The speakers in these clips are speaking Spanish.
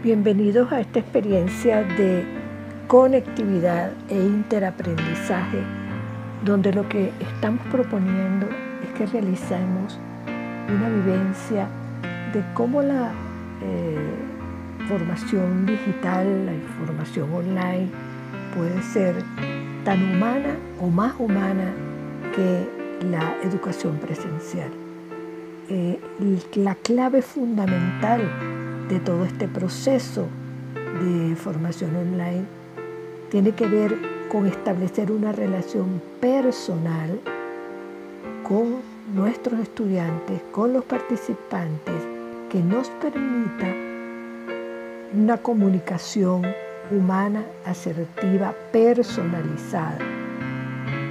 Bienvenidos a esta experiencia de conectividad e interaprendizaje, donde lo que estamos proponiendo es que realicemos una vivencia de cómo la eh, formación digital, la información online puede ser tan humana o más humana que la educación presencial. Eh, la clave fundamental de todo este proceso de formación online tiene que ver con establecer una relación personal con nuestros estudiantes, con los participantes, que nos permita una comunicación humana, asertiva, personalizada.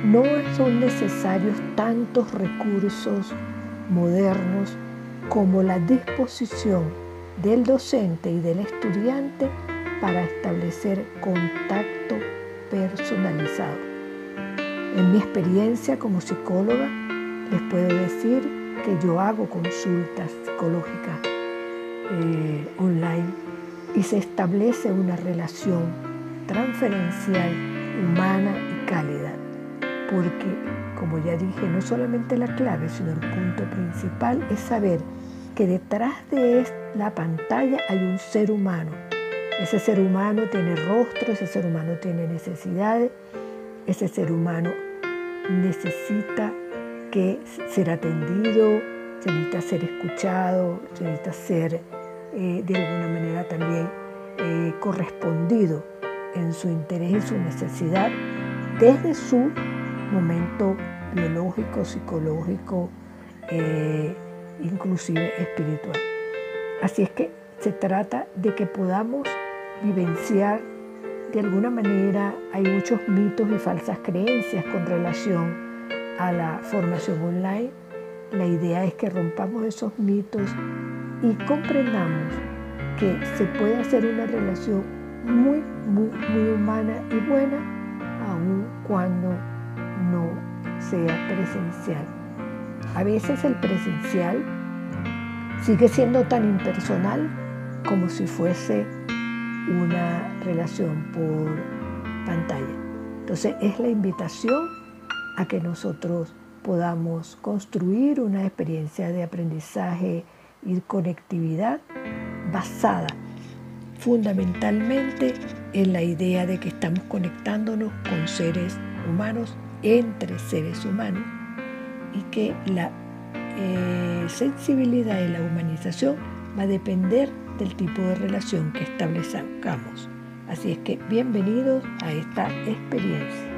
No son necesarios tantos recursos modernos como la disposición del docente y del estudiante para establecer contacto personalizado. En mi experiencia como psicóloga, les puedo decir que yo hago consultas psicológicas eh, online y se establece una relación transferencial, humana y cálida, porque, como ya dije, no solamente la clave, sino el punto principal es saber que detrás de la pantalla hay un ser humano. Ese ser humano tiene rostro, ese ser humano tiene necesidades, ese ser humano necesita ser atendido, necesita ser escuchado, necesita ser eh, de alguna manera también eh, correspondido en su interés y su necesidad desde su momento biológico, psicológico, eh, inclusive espiritual. Así es que se trata de que podamos vivenciar de alguna manera, hay muchos mitos y falsas creencias con relación a la formación online. La idea es que rompamos esos mitos y comprendamos que se puede hacer una relación muy, muy, muy humana y buena, aun cuando no sea presencial. A veces el presencial sigue siendo tan impersonal como si fuese una relación por pantalla. Entonces es la invitación a que nosotros podamos construir una experiencia de aprendizaje y conectividad basada fundamentalmente en la idea de que estamos conectándonos con seres humanos entre seres humanos y que la eh, sensibilidad y la humanización va a depender del tipo de relación que establezcamos. Así es que bienvenidos a esta experiencia.